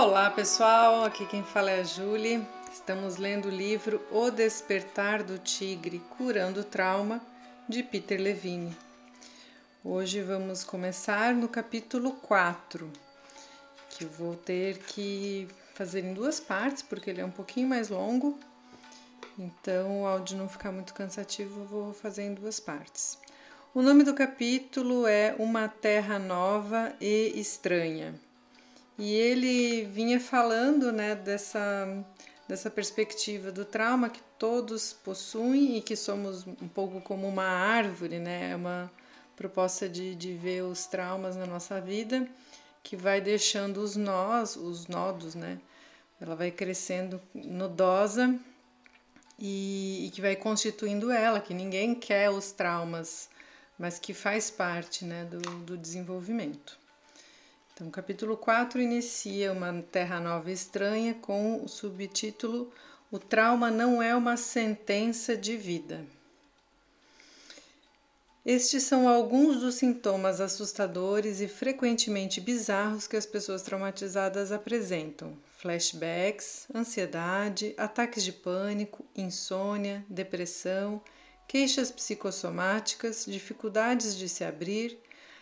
Olá pessoal, aqui quem fala é a Julie. Estamos lendo o livro O Despertar do Tigre Curando o Trauma de Peter Levine. Hoje vamos começar no capítulo 4, que eu vou ter que fazer em duas partes porque ele é um pouquinho mais longo. Então, o áudio não ficar muito cansativo, eu vou fazer em duas partes. O nome do capítulo é Uma Terra Nova e Estranha. E ele vinha falando né, dessa, dessa perspectiva do trauma que todos possuem e que somos um pouco como uma árvore, né? É uma proposta de, de ver os traumas na nossa vida que vai deixando os nós, os nodos, né? Ela vai crescendo nodosa e, e que vai constituindo ela, que ninguém quer os traumas, mas que faz parte né, do, do desenvolvimento. Então, capítulo 4 inicia uma terra nova estranha com o subtítulo O trauma não é uma sentença de vida. Estes são alguns dos sintomas assustadores e frequentemente bizarros que as pessoas traumatizadas apresentam: flashbacks, ansiedade, ataques de pânico, insônia, depressão, queixas psicossomáticas, dificuldades de se abrir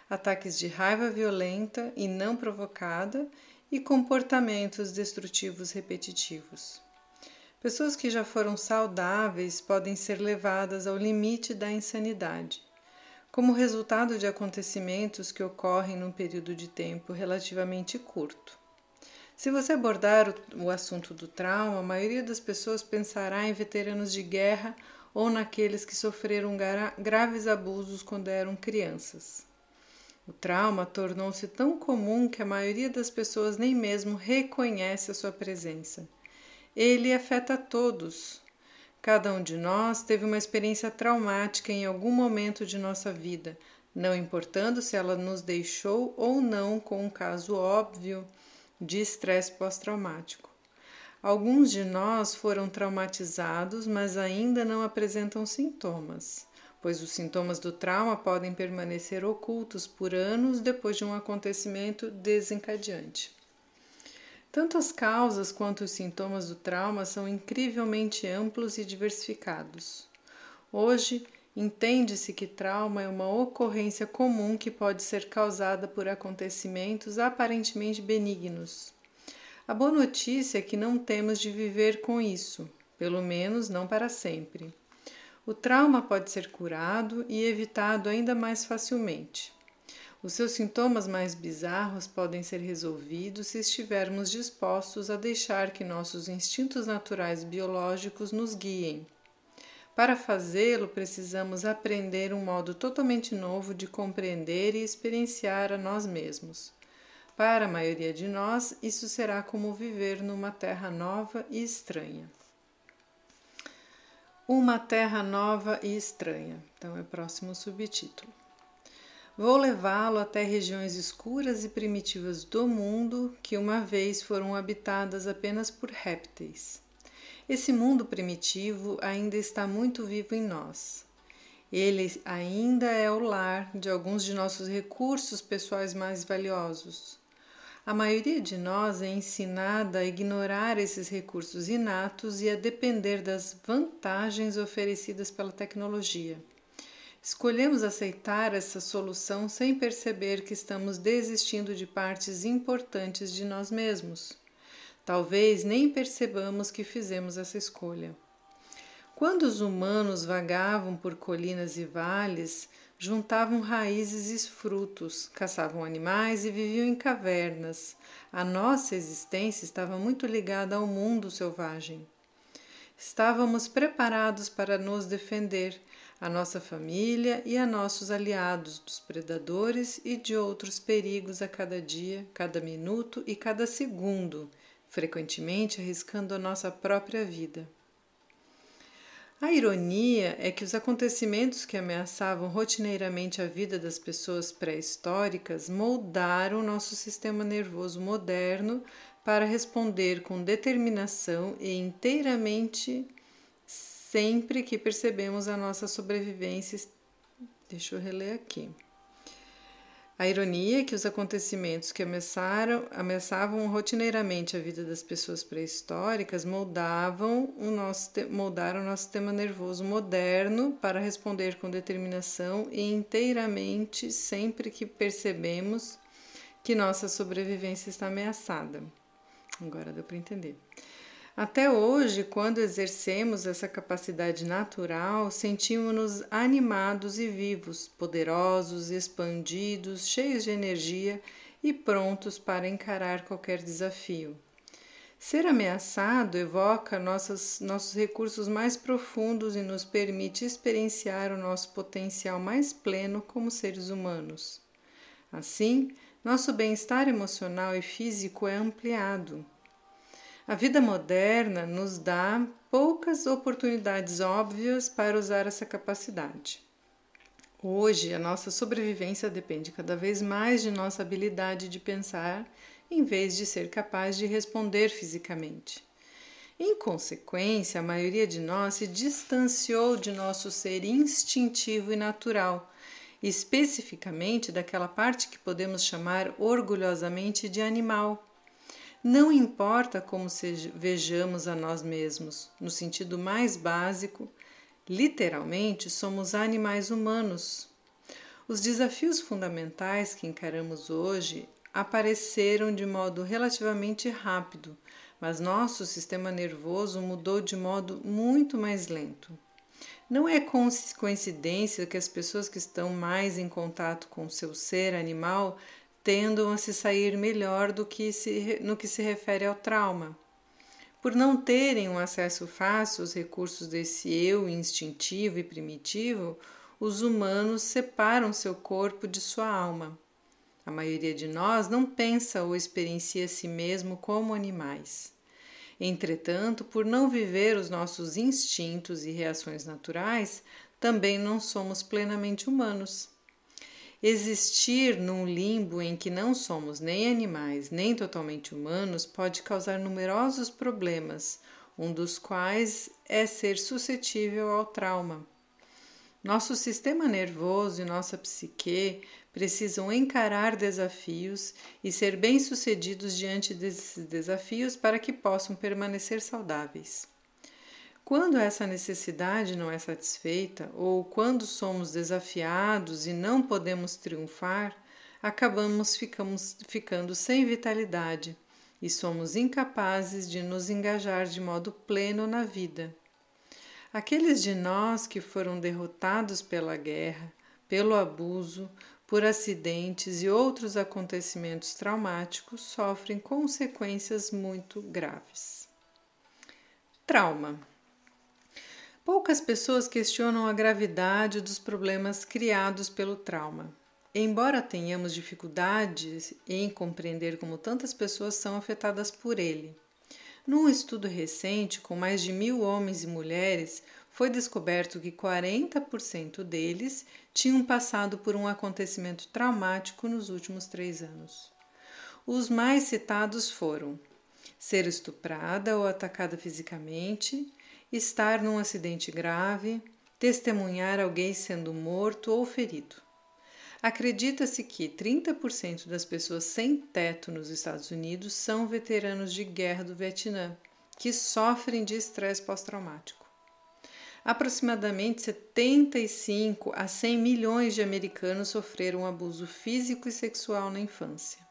ataques de raiva violenta e não provocada e comportamentos destrutivos repetitivos. Pessoas que já foram saudáveis podem ser levadas ao limite da insanidade, como resultado de acontecimentos que ocorrem num período de tempo relativamente curto. Se você abordar o, assunto do trauma, a maioria das pessoas pensará em veteranos de guerra ou naqueles que sofreram graves abusos quando eram crianças. O trauma tornou-se tão comum que a maioria das pessoas nem mesmo reconhece a sua presença. Ele afeta todos. Cada um de nós teve uma experiência traumática em algum momento de nossa vida, não importando se ela nos deixou ou não com um caso óbvio de estresse pós-traumático. Alguns de nós foram traumatizados, mas ainda não apresentam sintomas pois os sintomas do trauma podem permanecer ocultos por anos depois de um acontecimento desencadeante. Tanto as causas quanto os sintomas do trauma são incrivelmente amplos e diversificados. Hoje, entende-se que trauma é uma ocorrência comum que pode ser causada por acontecimentos aparentemente benignos. A boa notícia é que não temos de viver com isso, pelo menos não para sempre. O trauma pode ser curado e evitado ainda mais facilmente. Os seus sintomas mais bizarros podem ser resolvidos se estivermos dispostos a deixar que nossos instintos naturais biológicos nos guiem. Para fazê-lo, precisamos aprender um modo totalmente novo de compreender e experienciar a nós mesmos. Para a maioria de nós, isso será como viver numa terra nova e estranha. Uma Terra Nova e Estranha. Então é o próximo subtítulo. Vou levá-lo até regiões escuras e primitivas do mundo que uma vez foram habitadas apenas por répteis. Esse mundo primitivo ainda está muito vivo em nós. Ele ainda é o lar de alguns de nossos recursos pessoais mais valiosos. A maioria de nós é ensinada a ignorar esses recursos inatos e a depender das vantagens oferecidas pela tecnologia. Escolhemos aceitar essa solução sem perceber que estamos desistindo de partes importantes de nós mesmos. Talvez nem percebamos que fizemos essa escolha. Quando os humanos vagavam por colinas e vales, juntavam raízes e frutos, caçavam animais e viviam em cavernas. A nossa existência estava muito ligada ao mundo selvagem. Estávamos preparados para nos defender, a nossa família e a nossos aliados dos predadores e de outros perigos a cada dia, cada minuto e cada segundo, frequentemente arriscando a nossa própria vida. A ironia é que os acontecimentos que ameaçavam rotineiramente a vida das pessoas pré-históricas moldaram nosso sistema nervoso moderno para responder com determinação e inteiramente sempre que percebemos a nossa sobrevivência. Deixa eu reler aqui. A ironia é que os acontecimentos que ameaçaram, ameaçavam rotineiramente a vida das pessoas pré-históricas moldavam o nosso, moldaram o nosso sistema nervoso moderno para responder com determinação e inteiramente sempre que percebemos que nossa sobrevivência está ameaçada. Agora deu para entender. Até hoje, quando exercemos essa capacidade natural, sentimos-nos animados e vivos, poderosos, expandidos, cheios de energia e prontos para encarar qualquer desafio. Ser ameaçado evoca nossos, nossos recursos mais profundos e nos permite experienciar o nosso potencial mais pleno como seres humanos. Assim, nosso bem-estar emocional e físico é ampliado. A vida moderna nos dá poucas oportunidades óbvias para usar essa capacidade. Hoje, a nossa sobrevivência depende cada vez mais de nossa habilidade de pensar em vez de ser capaz de responder fisicamente. Em consequência, a maioria de nós se distanciou de nosso ser instintivo e natural, especificamente daquela parte que podemos chamar orgulhosamente de animal. Não importa como vejamos a nós mesmos, no sentido mais básico, literalmente somos animais humanos. Os desafios fundamentais que encaramos hoje apareceram de modo relativamente rápido, mas nosso sistema nervoso mudou de modo muito mais lento. Não é coincidência que as pessoas que estão mais em contato com seu ser animal tendam a se sair melhor do que se, no que se refere ao trauma. Por não terem um acesso fácil aos recursos desse eu instintivo e primitivo, os humanos separam seu corpo de sua alma. A maioria de nós não pensa ou experiencia si mesmo como animais. Entretanto, por não viver os nossos instintos e reações naturais, também não somos plenamente humanos. Existir num limbo em que não somos nem animais nem totalmente humanos pode causar numerosos problemas, um dos quais é ser suscetível ao trauma. Nosso sistema nervoso e nossa psique precisam encarar desafios e ser bem-sucedidos diante desses desafios para que possam permanecer saudáveis. Quando essa necessidade não é satisfeita ou quando somos desafiados e não podemos triunfar, acabamos ficamos, ficando sem vitalidade e somos incapazes de nos engajar de modo pleno na vida. Aqueles de nós que foram derrotados pela guerra, pelo abuso, por acidentes e outros acontecimentos traumáticos sofrem consequências muito graves. Trauma. Poucas pessoas questionam a gravidade dos problemas criados pelo trauma. Embora tenhamos dificuldades em compreender como tantas pessoas são afetadas por ele. Num estudo recente, com mais de mil homens e mulheres, foi descoberto que 40% deles tinham passado por um acontecimento traumático nos últimos três anos. Os mais citados foram ser estuprada ou atacada fisicamente, estar num acidente grave, testemunhar alguém sendo morto ou ferido. Acredita-se que 30% das pessoas sem teto nos Estados Unidos são veteranos de guerra do Vietnã, que sofrem de estresse pós-traumático. Aproximadamente 75 a 100 milhões de americanos sofreram abuso físico e sexual na infância.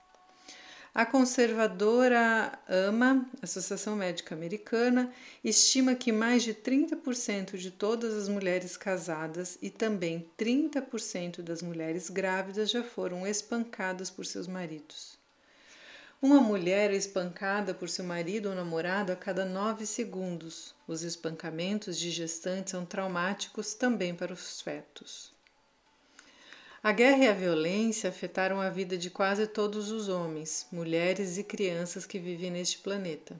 A conservadora AMA, Associação Médica Americana, estima que mais de 30% de todas as mulheres casadas e também 30% das mulheres grávidas já foram espancadas por seus maridos. Uma mulher é espancada por seu marido ou namorado a cada nove segundos. Os espancamentos de gestantes são traumáticos também para os fetos. A guerra e a violência afetaram a vida de quase todos os homens, mulheres e crianças que vivem neste planeta.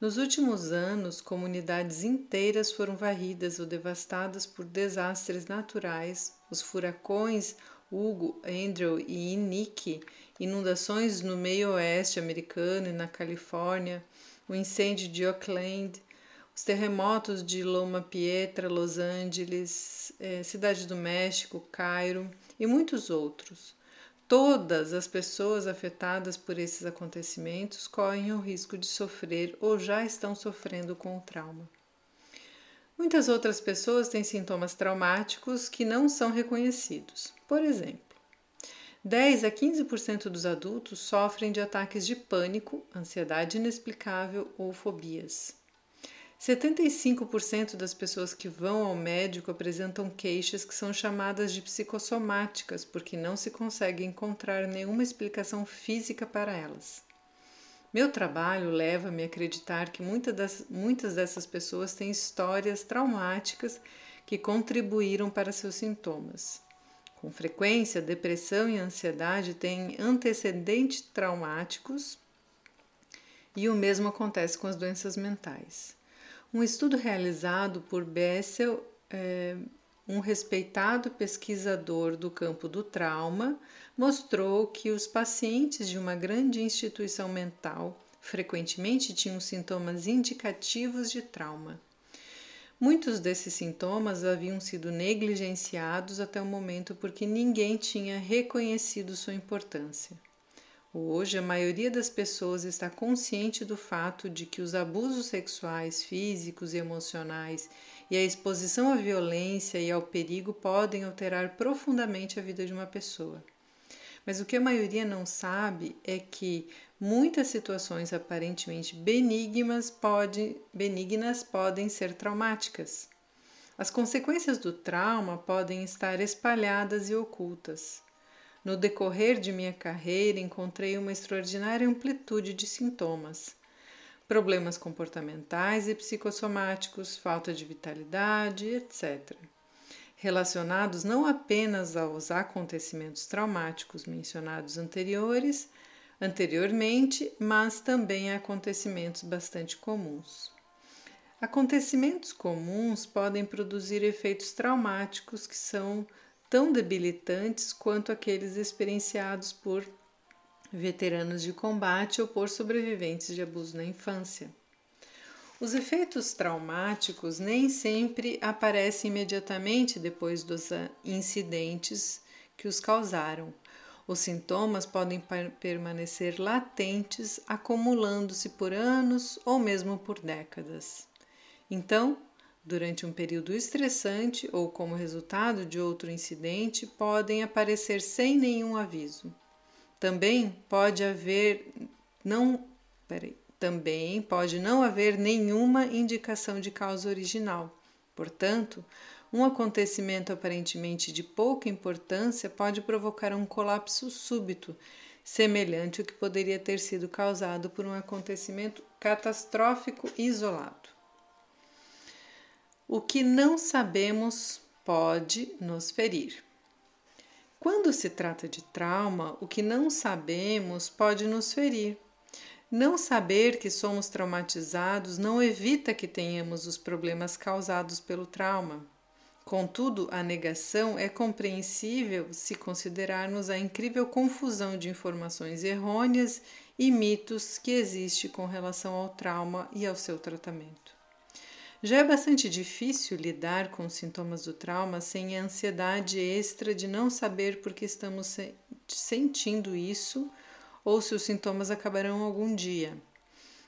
Nos últimos anos, comunidades inteiras foram varridas ou devastadas por desastres naturais, os furacões Hugo, Andrew e Nick, inundações no meio oeste americano e na Califórnia, o incêndio de Oakland, os terremotos de Loma Pietra, Los Angeles, eh, Cidade do México, Cairo e muitos outros. todas as pessoas afetadas por esses acontecimentos correm o risco de sofrer ou já estão sofrendo com o trauma. Muitas outras pessoas têm sintomas traumáticos que não são reconhecidos. Por exemplo, 10 a 15% dos adultos sofrem de ataques de pânico, ansiedade inexplicável ou fobias. 75% das pessoas que vão ao médico apresentam queixas que são chamadas de psicossomáticas porque não se consegue encontrar nenhuma explicação física para elas. Meu trabalho leva-me a acreditar que muitas, das, muitas dessas pessoas têm histórias traumáticas que contribuíram para seus sintomas. Com frequência, depressão e ansiedade têm antecedentes traumáticos e o mesmo acontece com as doenças mentais. Um estudo realizado por Bessel, é, um respeitado pesquisador do campo do trauma, mostrou que os pacientes de uma grande instituição mental frequentemente tinham sintomas indicativos de trauma. Muitos desses sintomas haviam sido negligenciados até o momento porque ninguém tinha reconhecido sua importância. Hoje, a maioria das pessoas está consciente do fato de que os abusos sexuais, físicos e emocionais e a exposição à violência e ao perigo podem alterar profundamente a vida de uma pessoa. Mas o que a maioria não sabe é que muitas situações aparentemente benignas, pode, benignas podem ser traumáticas. As consequências do trauma podem estar espalhadas e ocultas. No decorrer de minha carreira, encontrei uma extraordinária amplitude de sintomas. Problemas comportamentais e psicossomáticos, falta de vitalidade, etc. Relacionados não apenas aos acontecimentos traumáticos mencionados anteriores, anteriormente, mas também a acontecimentos bastante comuns. Acontecimentos comuns podem produzir efeitos traumáticos que são tão debilitantes quanto aqueles experienciados por veteranos de combate ou por sobreviventes de abuso na infância. Os efeitos traumáticos nem sempre aparecem imediatamente depois dos incidentes que os causaram. Os sintomas podem permanecer latentes, acumulando-se por anos ou mesmo por décadas. Então, durante um período estressante ou como resultado de outro incidente, podem aparecer sem nenhum aviso. Também pode haver não, peraí, também pode não haver nenhuma indicação de causa original. Portanto, um acontecimento aparentemente de pouca importância pode provocar um colapso súbito, semelhante ao que poderia ter sido causado por um acontecimento catastrófico isolado. O que não sabemos pode nos ferir. Quando se trata de trauma, o que não sabemos pode nos ferir. Não saber que somos traumatizados não evita que tenhamos os problemas causados pelo trauma. Contudo, a negação é compreensível se considerarmos a incrível confusão de informações errôneas e mitos que existe com relação ao trauma e ao seu tratamento. Já é bastante difícil lidar com os sintomas do trauma sem a ansiedade extra de não saber por que estamos sentindo isso ou se os sintomas acabarão algum dia.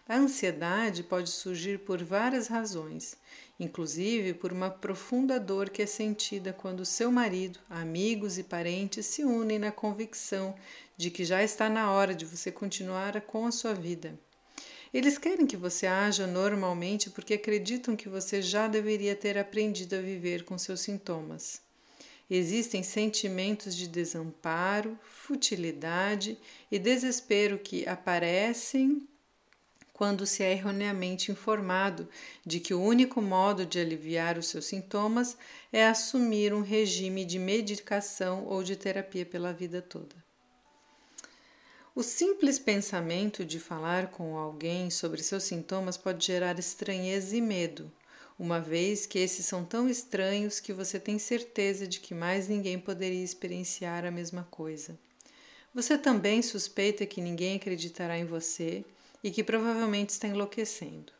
A ansiedade pode surgir por várias razões, inclusive por uma profunda dor que é sentida quando seu marido, amigos e parentes se unem na convicção de que já está na hora de você continuar com a sua vida. Eles querem que você haja normalmente porque acreditam que você já deveria ter aprendido a viver com seus sintomas. Existem sentimentos de desamparo, futilidade e desespero que aparecem quando se é erroneamente informado de que o único modo de aliviar os seus sintomas é assumir um regime de medicação ou de terapia pela vida toda. O simples pensamento de falar com alguém sobre seus sintomas pode gerar estranheza e medo, uma vez que esses são tão estranhos que você tem certeza de que mais ninguém poderia experienciar a mesma coisa. Você também suspeita que ninguém acreditará em você e que provavelmente está enlouquecendo.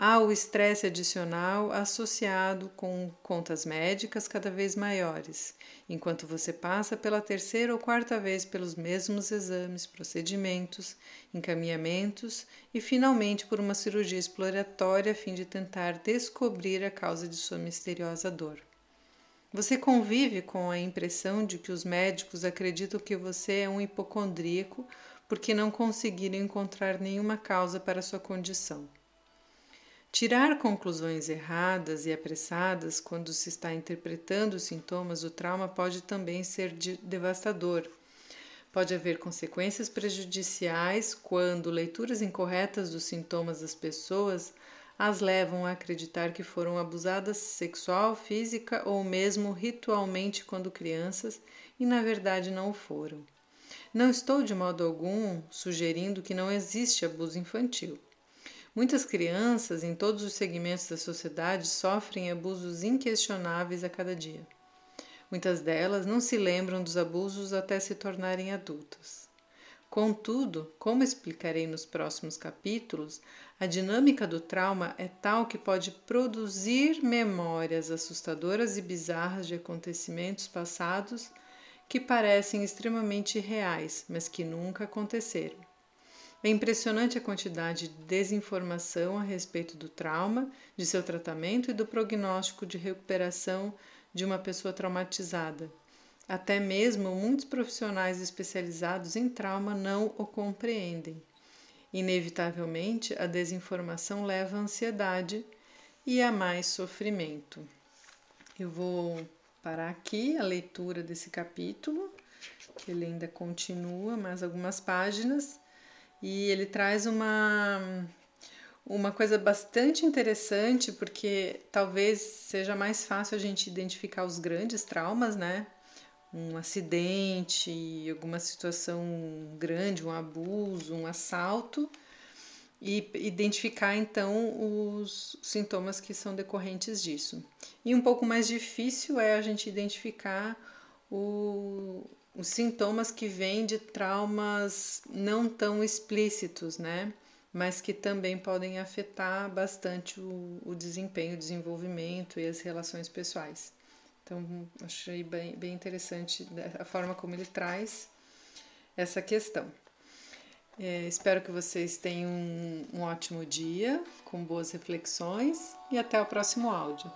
Há o estresse adicional associado com contas médicas cada vez maiores, enquanto você passa pela terceira ou quarta vez pelos mesmos exames, procedimentos, encaminhamentos e finalmente por uma cirurgia exploratória a fim de tentar descobrir a causa de sua misteriosa dor. Você convive com a impressão de que os médicos acreditam que você é um hipocondríaco porque não conseguiram encontrar nenhuma causa para sua condição. Tirar conclusões erradas e apressadas quando se está interpretando os sintomas do trauma pode também ser devastador. Pode haver consequências prejudiciais quando leituras incorretas dos sintomas das pessoas as levam a acreditar que foram abusadas sexual, física ou mesmo ritualmente quando crianças e na verdade não o foram. Não estou de modo algum sugerindo que não existe abuso infantil. Muitas crianças em todos os segmentos da sociedade sofrem abusos inquestionáveis a cada dia. Muitas delas não se lembram dos abusos até se tornarem adultas. Contudo, como explicarei nos próximos capítulos, a dinâmica do trauma é tal que pode produzir memórias assustadoras e bizarras de acontecimentos passados que parecem extremamente reais, mas que nunca aconteceram. É impressionante a quantidade de desinformação a respeito do trauma, de seu tratamento e do prognóstico de recuperação de uma pessoa traumatizada. Até mesmo muitos profissionais especializados em trauma não o compreendem. Inevitavelmente, a desinformação leva à ansiedade e a mais sofrimento. Eu vou parar aqui a leitura desse capítulo, que ele ainda continua mais algumas páginas e ele traz uma uma coisa bastante interessante, porque talvez seja mais fácil a gente identificar os grandes traumas, né? Um acidente, alguma situação grande, um abuso, um assalto, e identificar então os sintomas que são decorrentes disso. E um pouco mais difícil é a gente identificar o, os sintomas que vêm de traumas não tão explícitos, né? Mas que também podem afetar bastante o, o desempenho, o desenvolvimento e as relações pessoais. Então, achei bem, bem interessante a forma como ele traz essa questão. É, espero que vocês tenham um, um ótimo dia, com boas reflexões e até o próximo áudio.